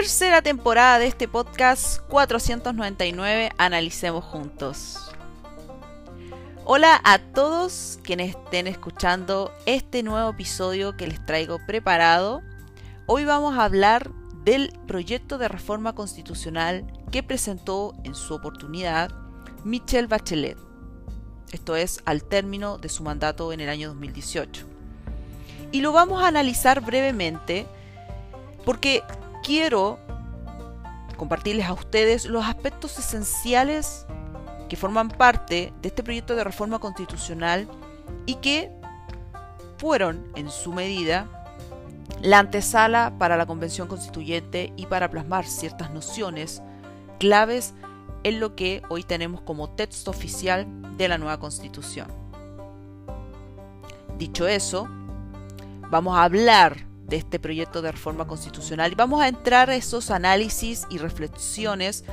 Tercera temporada de este podcast 499 Analicemos Juntos. Hola a todos quienes estén escuchando este nuevo episodio que les traigo preparado. Hoy vamos a hablar del proyecto de reforma constitucional que presentó en su oportunidad Michelle Bachelet. Esto es al término de su mandato en el año 2018. Y lo vamos a analizar brevemente porque quiero compartirles a ustedes los aspectos esenciales que forman parte de este proyecto de reforma constitucional y que fueron, en su medida, la antesala para la Convención Constituyente y para plasmar ciertas nociones claves en lo que hoy tenemos como texto oficial de la nueva Constitución. Dicho eso, vamos a hablar de este proyecto de reforma constitucional. Y vamos a entrar a esos análisis y reflexiones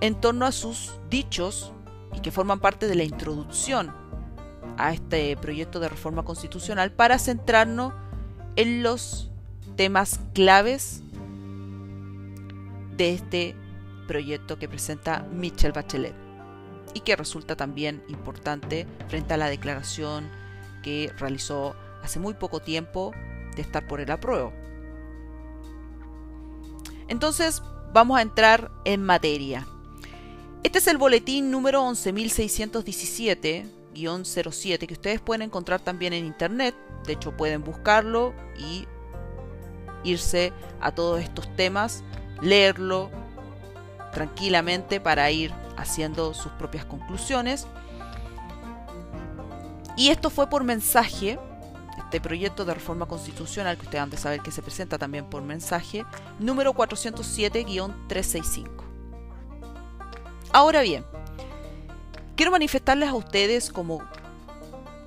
en torno a sus dichos y que forman parte de la introducción a este proyecto de reforma constitucional para centrarnos en los temas claves de este proyecto que presenta Michelle Bachelet y que resulta también importante frente a la declaración que realizó hace muy poco tiempo de estar por el apruebo. Entonces, vamos a entrar en materia. Este es el boletín número 11617-07 que ustedes pueden encontrar también en internet. De hecho, pueden buscarlo y irse a todos estos temas, leerlo tranquilamente para ir haciendo sus propias conclusiones. Y esto fue por mensaje este proyecto de reforma constitucional, que ustedes han de saber que se presenta también por mensaje, número 407-365. Ahora bien, quiero manifestarles a ustedes como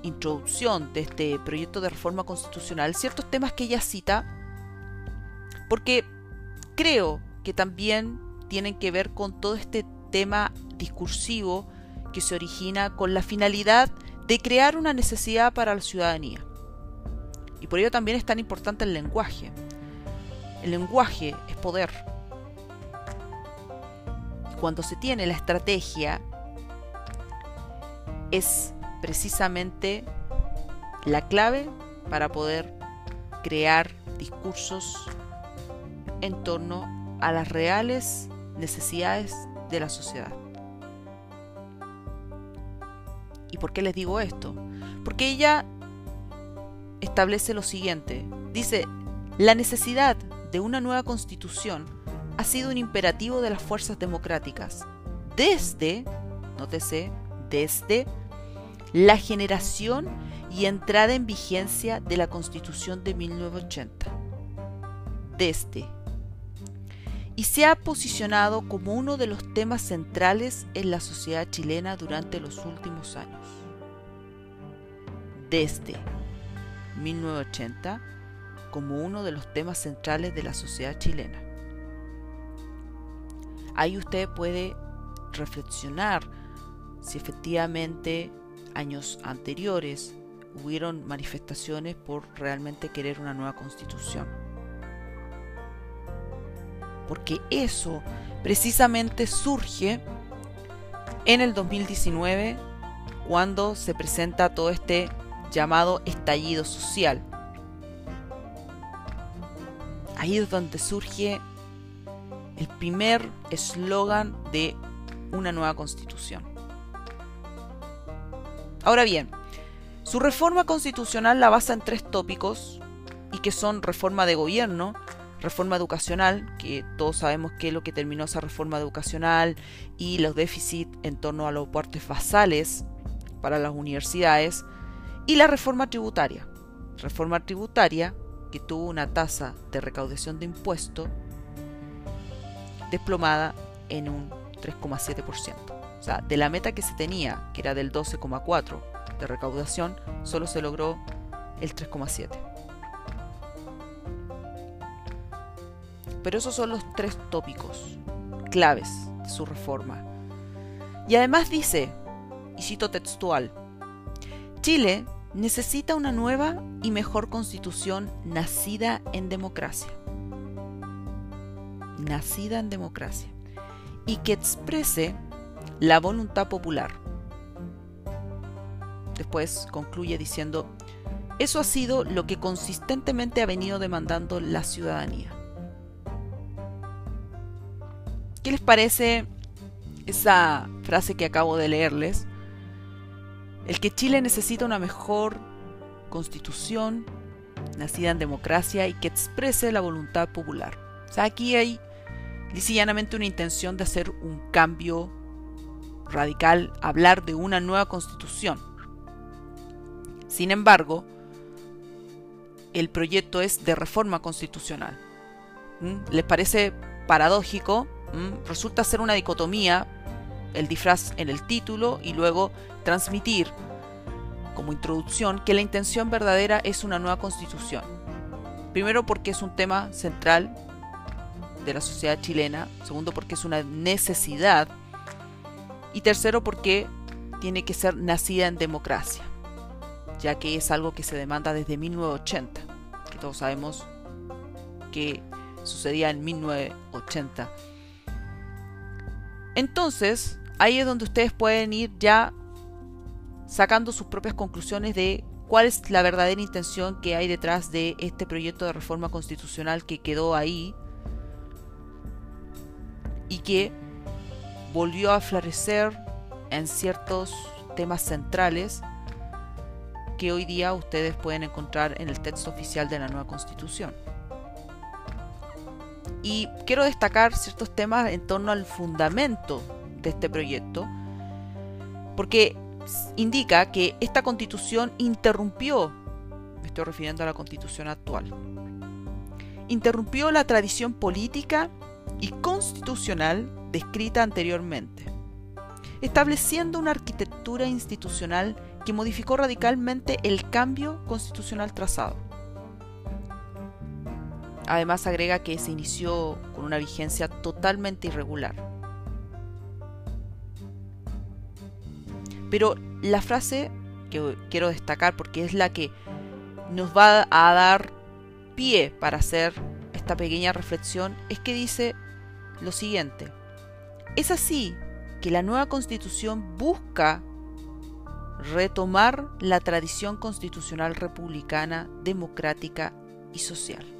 introducción de este proyecto de reforma constitucional ciertos temas que ella cita, porque creo que también tienen que ver con todo este tema discursivo que se origina con la finalidad de crear una necesidad para la ciudadanía. Y por ello también es tan importante el lenguaje. El lenguaje es poder. Cuando se tiene la estrategia, es precisamente la clave para poder crear discursos en torno a las reales necesidades de la sociedad. ¿Y por qué les digo esto? Porque ella establece lo siguiente. Dice, la necesidad de una nueva constitución ha sido un imperativo de las fuerzas democráticas desde, nótese, desde la generación y entrada en vigencia de la Constitución de 1980. Desde. Y se ha posicionado como uno de los temas centrales en la sociedad chilena durante los últimos años. Desde 1980 como uno de los temas centrales de la sociedad chilena. Ahí usted puede reflexionar si efectivamente años anteriores hubieron manifestaciones por realmente querer una nueva constitución. Porque eso precisamente surge en el 2019 cuando se presenta todo este llamado estallido social. Ahí es donde surge el primer eslogan de una nueva constitución. Ahora bien, su reforma constitucional la basa en tres tópicos y que son reforma de gobierno, reforma educacional, que todos sabemos que es lo que terminó esa reforma educacional y los déficits en torno a los aportes basales para las universidades, y la reforma tributaria. Reforma tributaria que tuvo una tasa de recaudación de impuestos desplomada en un 3,7%. O sea, de la meta que se tenía, que era del 12,4% de recaudación, solo se logró el 3,7%. Pero esos son los tres tópicos claves de su reforma. Y además dice, y cito textual, Chile necesita una nueva y mejor constitución nacida en democracia. nacida en democracia y que exprese la voluntad popular. Después concluye diciendo, eso ha sido lo que consistentemente ha venido demandando la ciudadanía. ¿Qué les parece esa frase que acabo de leerles? El que Chile necesita una mejor constitución, nacida en democracia y que exprese la voluntad popular. O sea, aquí hay llanamente una intención de hacer un cambio radical, hablar de una nueva constitución. Sin embargo, el proyecto es de reforma constitucional. ¿Mm? ¿Les parece paradójico? ¿Mm? Resulta ser una dicotomía el disfraz en el título y luego transmitir como introducción que la intención verdadera es una nueva constitución. Primero porque es un tema central de la sociedad chilena, segundo porque es una necesidad y tercero porque tiene que ser nacida en democracia, ya que es algo que se demanda desde 1980, que todos sabemos que sucedía en 1980. Entonces, ahí es donde ustedes pueden ir ya sacando sus propias conclusiones de cuál es la verdadera intención que hay detrás de este proyecto de reforma constitucional que quedó ahí y que volvió a florecer en ciertos temas centrales que hoy día ustedes pueden encontrar en el texto oficial de la nueva constitución. Y quiero destacar ciertos temas en torno al fundamento de este proyecto, porque indica que esta constitución interrumpió, me estoy refiriendo a la constitución actual, interrumpió la tradición política y constitucional descrita anteriormente, estableciendo una arquitectura institucional que modificó radicalmente el cambio constitucional trazado. Además agrega que se inició con una vigencia totalmente irregular Pero la frase que quiero destacar porque es la que nos va a dar pie para hacer esta pequeña reflexión es que dice lo siguiente. Es así que la nueva constitución busca retomar la tradición constitucional republicana, democrática y social.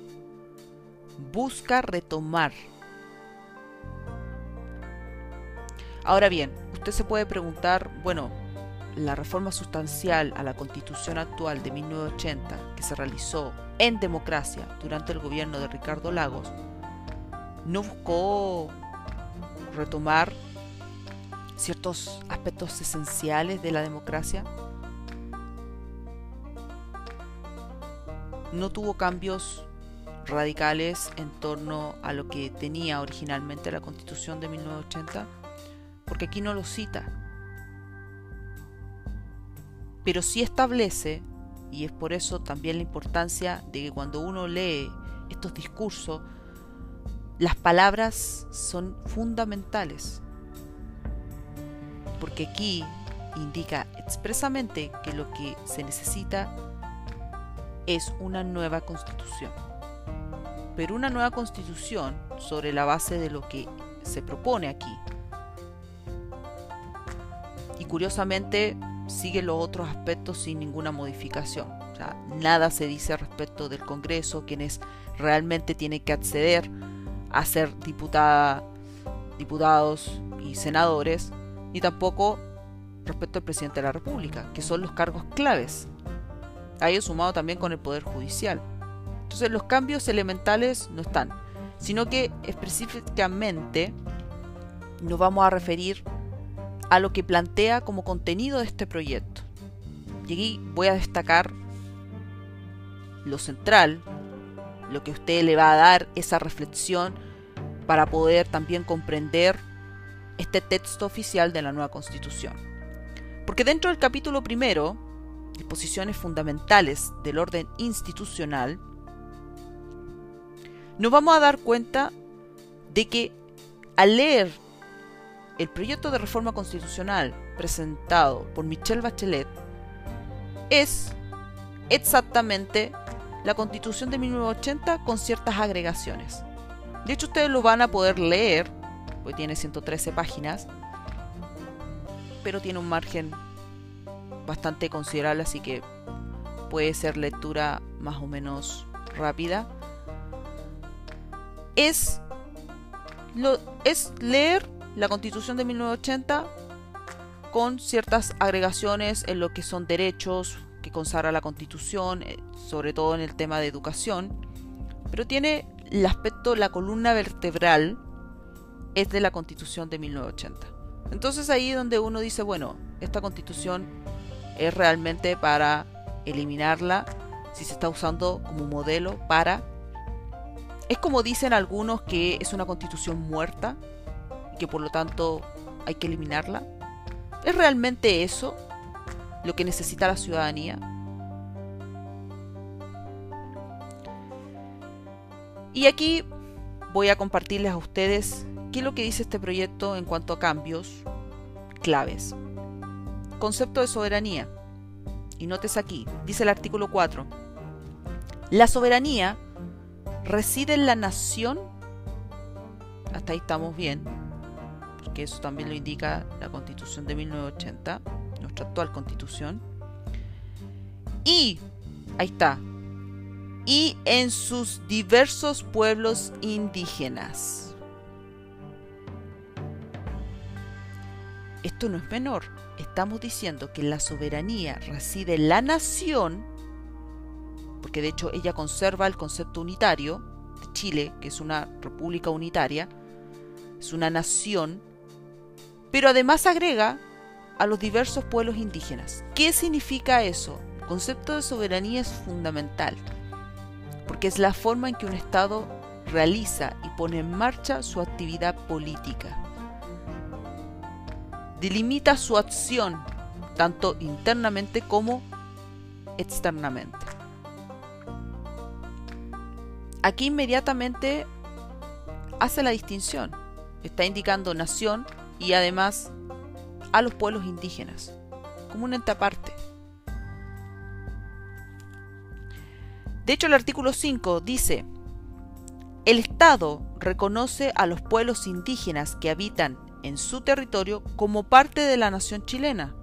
Busca retomar. Ahora bien, usted se puede preguntar, bueno, la reforma sustancial a la constitución actual de 1980 que se realizó en democracia durante el gobierno de Ricardo Lagos, no buscó retomar ciertos aspectos esenciales de la democracia? No tuvo cambios radicales en torno a lo que tenía originalmente la constitución de 1980? Porque aquí no lo cita pero sí establece, y es por eso también la importancia de que cuando uno lee estos discursos, las palabras son fundamentales, porque aquí indica expresamente que lo que se necesita es una nueva constitución. Pero una nueva constitución sobre la base de lo que se propone aquí. Y curiosamente sigue los otros aspectos sin ninguna modificación. Nada se dice respecto del Congreso, quienes realmente tienen que acceder a ser diputada, diputados y senadores, ni tampoco respecto al presidente de la República, que son los cargos claves. A ello sumado también con el Poder Judicial. Entonces los cambios elementales no están, sino que específicamente nos vamos a referir a lo que plantea como contenido de este proyecto. Y aquí voy a destacar lo central, lo que usted le va a dar esa reflexión para poder también comprender este texto oficial de la nueva constitución. Porque dentro del capítulo primero, disposiciones fundamentales del orden institucional, nos vamos a dar cuenta de que al leer el proyecto de reforma constitucional presentado por Michelle Bachelet es exactamente la constitución de 1980 con ciertas agregaciones. De hecho, ustedes lo van a poder leer, porque tiene 113 páginas, pero tiene un margen bastante considerable, así que puede ser lectura más o menos rápida. Es, es leer la constitución de 1980 con ciertas agregaciones en lo que son derechos que consagra la constitución, eh, sobre todo en el tema de educación, pero tiene el aspecto, la columna vertebral es de la constitución de 1980. Entonces ahí donde uno dice, bueno, esta constitución es realmente para eliminarla, si se está usando como modelo para... Es como dicen algunos que es una constitución muerta y que por lo tanto hay que eliminarla. ¿Es realmente eso lo que necesita la ciudadanía? Y aquí voy a compartirles a ustedes qué es lo que dice este proyecto en cuanto a cambios claves. Concepto de soberanía. Y notes aquí, dice el artículo 4. La soberanía reside en la nación. Hasta ahí estamos bien, porque eso también lo indica la constitución de 1980, nuestra actual constitución. Y, ahí está, y en sus diversos pueblos indígenas. Esto no es menor. Estamos diciendo que la soberanía reside en la nación, porque de hecho ella conserva el concepto unitario de Chile, que es una república unitaria, es una nación, pero además agrega a los diversos pueblos indígenas. ¿Qué significa eso? El concepto de soberanía es fundamental porque es la forma en que un Estado realiza y pone en marcha su actividad política. Delimita su acción, tanto internamente como externamente. Aquí inmediatamente hace la distinción. Está indicando nación y además a los pueblos indígenas, como un ente aparte. De hecho, el artículo 5 dice, el Estado reconoce a los pueblos indígenas que habitan en su territorio como parte de la nación chilena,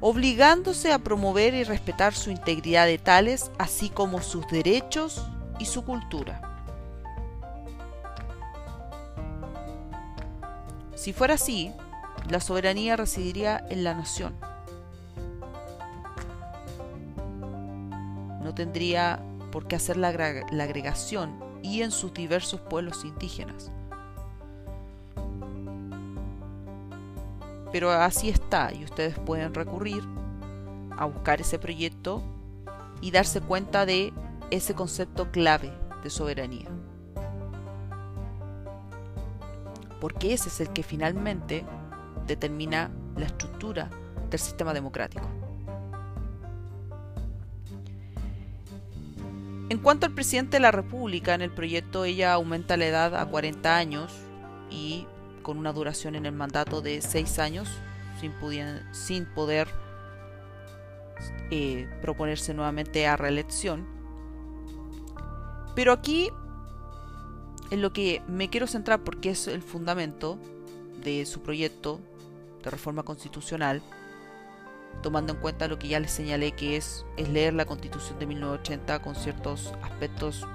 obligándose a promover y respetar su integridad de tales, así como sus derechos y su cultura. Si fuera así, la soberanía residiría en la nación. no tendría por qué hacer la, agregación y en sus diversos pueblos indígenas. Pero así está y ustedes pueden recurrir a buscar ese proyecto y darse cuenta de ese concepto clave de soberanía. Porque ese es el que finalmente determina la estructura del sistema democrático. En cuanto al presidente de la República, en el proyecto ella aumenta la edad a 40 años y con una duración en el mandato de 6 años sin, sin poder eh, proponerse nuevamente a reelección. Pero aquí en lo que me quiero centrar porque es el fundamento de su proyecto de reforma constitucional tomando en cuenta lo que ya les señalé que es, es leer la constitución de 1980 con ciertos aspectos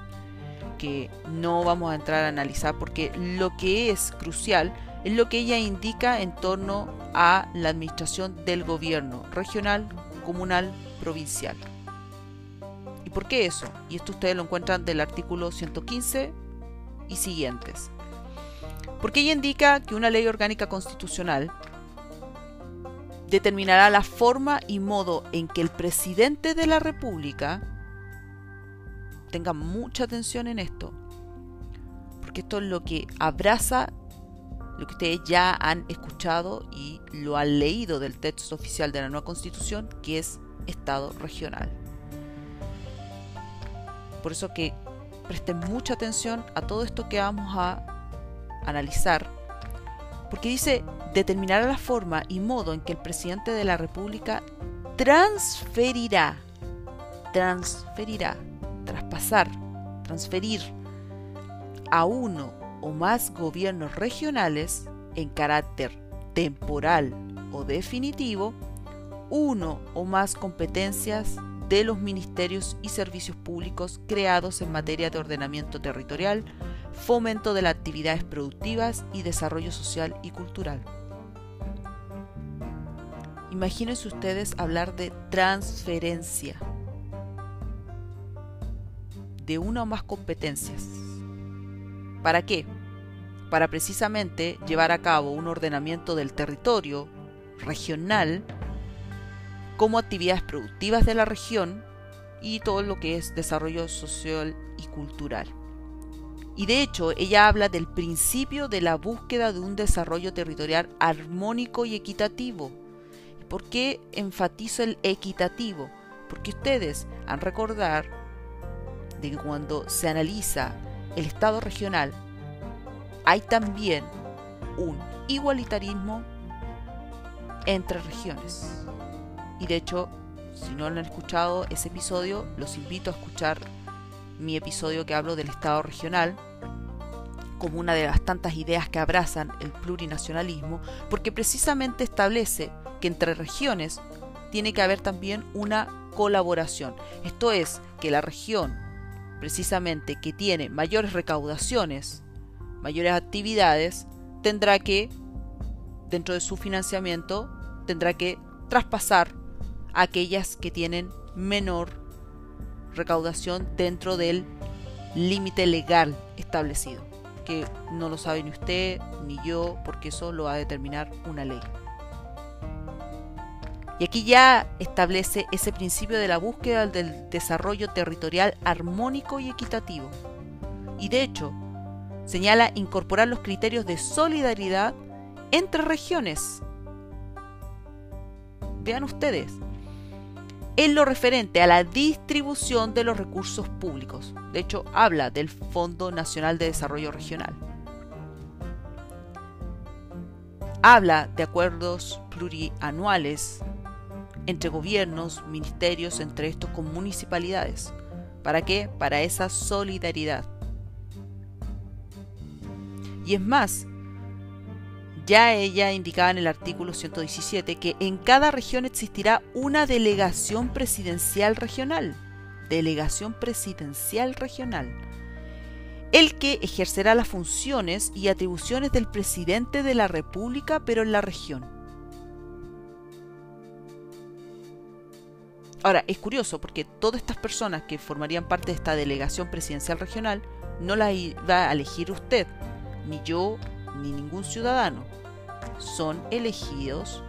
no vamos a entrar a analizar porque lo que es crucial es lo que ella indica en torno a la administración del gobierno regional, comunal, provincial. ¿Y por qué eso? Y esto ustedes lo encuentran del artículo 115 y siguientes. Porque ella indica que una ley orgánica constitucional determinará la forma y modo en que el presidente de la República tenga mucha atención en esto, porque esto es lo que abraza lo que ustedes ya han escuchado y lo han leído del texto oficial de la nueva constitución, que es Estado regional. Por eso que presten mucha atención a todo esto que vamos a analizar, porque dice determinará la forma y modo en que el presidente de la República transferirá, transferirá, traspasar, transferir a uno o más gobiernos regionales en carácter temporal o definitivo, uno o más competencias de los ministerios y servicios públicos creados en materia de ordenamiento territorial, fomento de las actividades productivas y desarrollo social y cultural. Imagínense ustedes hablar de transferencia de una o más competencias. ¿Para qué? Para precisamente llevar a cabo un ordenamiento del territorio regional como actividades productivas de la región y todo lo que es desarrollo social y cultural. Y de hecho, ella habla del principio de la búsqueda de un desarrollo territorial armónico y equitativo. ¿Por qué enfatizo el equitativo? Porque ustedes han recordar de que cuando se analiza el Estado regional, hay también un igualitarismo entre regiones. Y de hecho, si no han escuchado ese episodio, los invito a escuchar mi episodio que hablo del Estado regional como una de las tantas ideas que abrazan el plurinacionalismo, porque precisamente establece que entre regiones tiene que haber también una colaboración. Esto es, que la región, precisamente que tiene mayores recaudaciones, mayores actividades, tendrá que, dentro de su financiamiento, tendrá que traspasar a aquellas que tienen menor recaudación dentro del límite legal establecido, que no lo sabe ni usted ni yo, porque eso lo va a determinar una ley. Y aquí ya establece ese principio de la búsqueda del desarrollo territorial armónico y equitativo. Y de hecho, señala incorporar los criterios de solidaridad entre regiones. Vean ustedes, en lo referente a la distribución de los recursos públicos. De hecho, habla del Fondo Nacional de Desarrollo Regional. Habla de acuerdos plurianuales entre gobiernos, ministerios, entre estos con municipalidades. ¿Para qué? Para esa solidaridad. Y es más, ya ella indicaba en el artículo 117 que en cada región existirá una delegación presidencial regional. Delegación presidencial regional. El que ejercerá las funciones y atribuciones del presidente de la República, pero en la región. Ahora, es curioso porque todas estas personas que formarían parte de esta delegación presidencial regional no las va a elegir usted, ni yo, ni ningún ciudadano. Son elegidos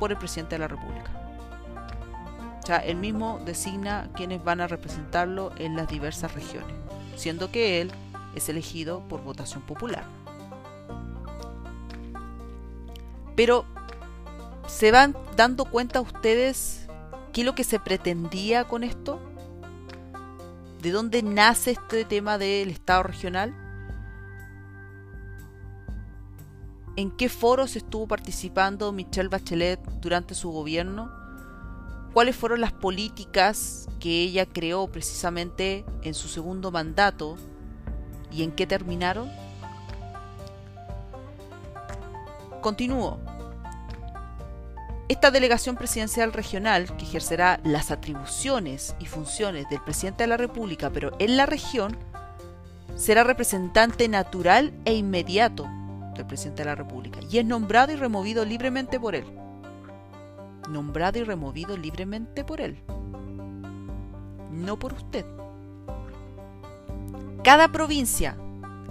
por el presidente de la República. O sea, él mismo designa quienes van a representarlo en las diversas regiones, siendo que él es elegido por votación popular. Pero, ¿se van dando cuenta ustedes qué es lo que se pretendía con esto? ¿De dónde nace este tema del Estado regional? en qué foros estuvo participando Michelle Bachelet durante su gobierno, cuáles fueron las políticas que ella creó precisamente en su segundo mandato y en qué terminaron. Continúo. Esta delegación presidencial regional, que ejercerá las atribuciones y funciones del presidente de la República, pero en la región, será representante natural e inmediato el presidente de la República, y es nombrado y removido libremente por él. Nombrado y removido libremente por él. No por usted. Cada provincia,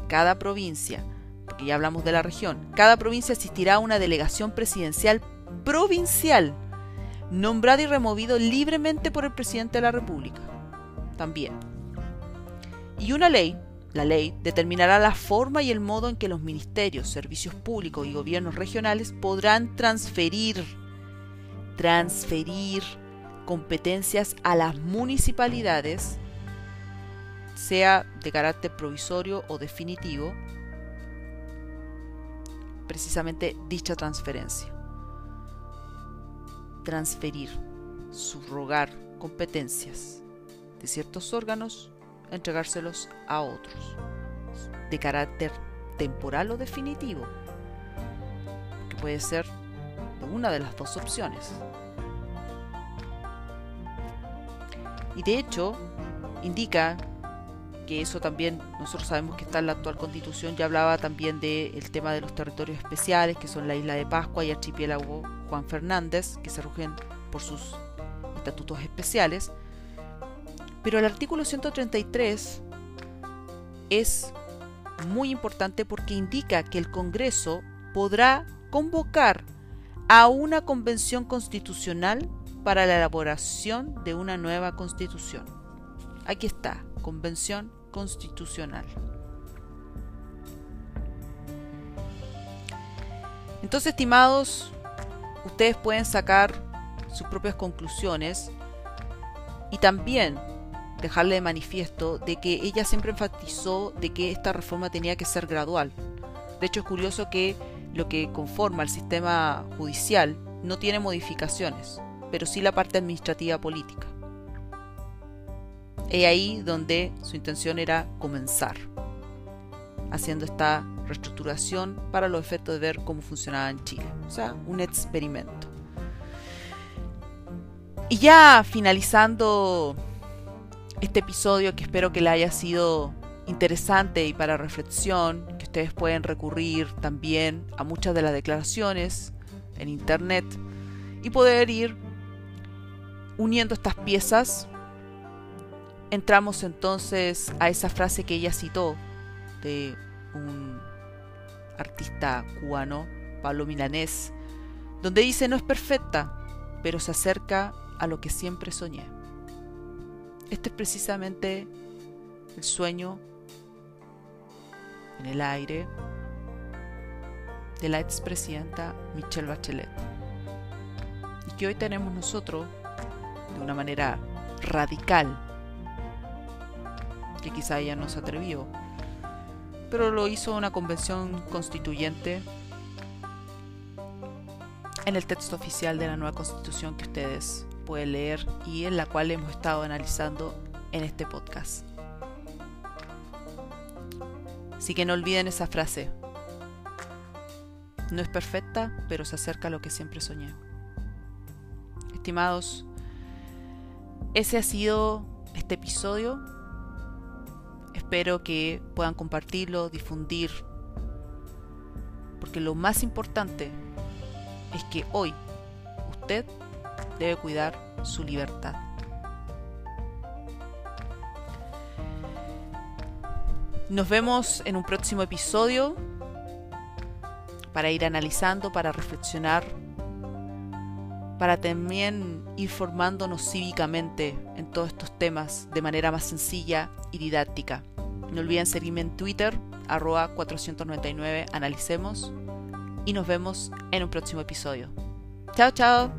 cada provincia, porque ya hablamos de la región, cada provincia asistirá a una delegación presidencial provincial, nombrado y removido libremente por el presidente de la República. También. Y una ley la ley determinará la forma y el modo en que los ministerios, servicios públicos y gobiernos regionales podrán transferir, transferir competencias a las municipalidades, sea de carácter provisorio o definitivo, precisamente dicha transferencia. Transferir, subrogar competencias de ciertos órganos entregárselos a otros. de carácter temporal o definitivo, que puede ser una de las dos opciones. Y de hecho, indica que eso también, nosotros sabemos que está en la actual constitución, ya hablaba también del tema de los territorios especiales, que son la isla de Pascua y archipiélago Juan Fernández, que se rugen por sus estatutos especiales. Pero el artículo 133 es muy importante porque indica que el Congreso podrá convocar a una convención constitucional para la elaboración de una nueva constitución. Aquí está, convención constitucional. Entonces, estimados, ustedes pueden sacar sus propias conclusiones y también dejarle de manifiesto de que ella siempre enfatizó de que esta reforma tenía que ser gradual. De hecho, es curioso que lo que conforma el sistema judicial no tiene modificaciones, pero sí la parte administrativa política. Es ahí donde su intención era comenzar, haciendo esta reestructuración para los efectos de ver cómo funcionaba en Chile. O sea, un experimento. Y ya finalizando este episodio que espero que le haya sido interesante y para reflexión, que ustedes pueden recurrir también a muchas de las declaraciones en internet y poder ir uniendo estas piezas entramos entonces a esa frase que ella citó de un artista cubano, Pablo Milanés, donde dice no es perfecta, pero se acerca a lo que siempre soñé. Este es precisamente el sueño en el aire de la expresidenta Michelle Bachelet. Y que hoy tenemos nosotros de una manera radical que quizá ella no se atrevió, pero lo hizo una convención constituyente en el texto oficial de la nueva constitución que ustedes pueden leer y en la cual hemos estado analizando en este podcast. Así que no olviden esa frase. No es perfecta, pero se acerca a lo que siempre soñé. Estimados, ese ha sido este episodio Espero que puedan compartirlo, difundir, porque lo más importante es que hoy usted debe cuidar su libertad. Nos vemos en un próximo episodio para ir analizando, para reflexionar, para también ir formándonos cívicamente en todos estos temas de manera más sencilla y didáctica. No olviden seguirme en Twitter, arroba 499 analicemos y nos vemos en un próximo episodio. Chao, chao.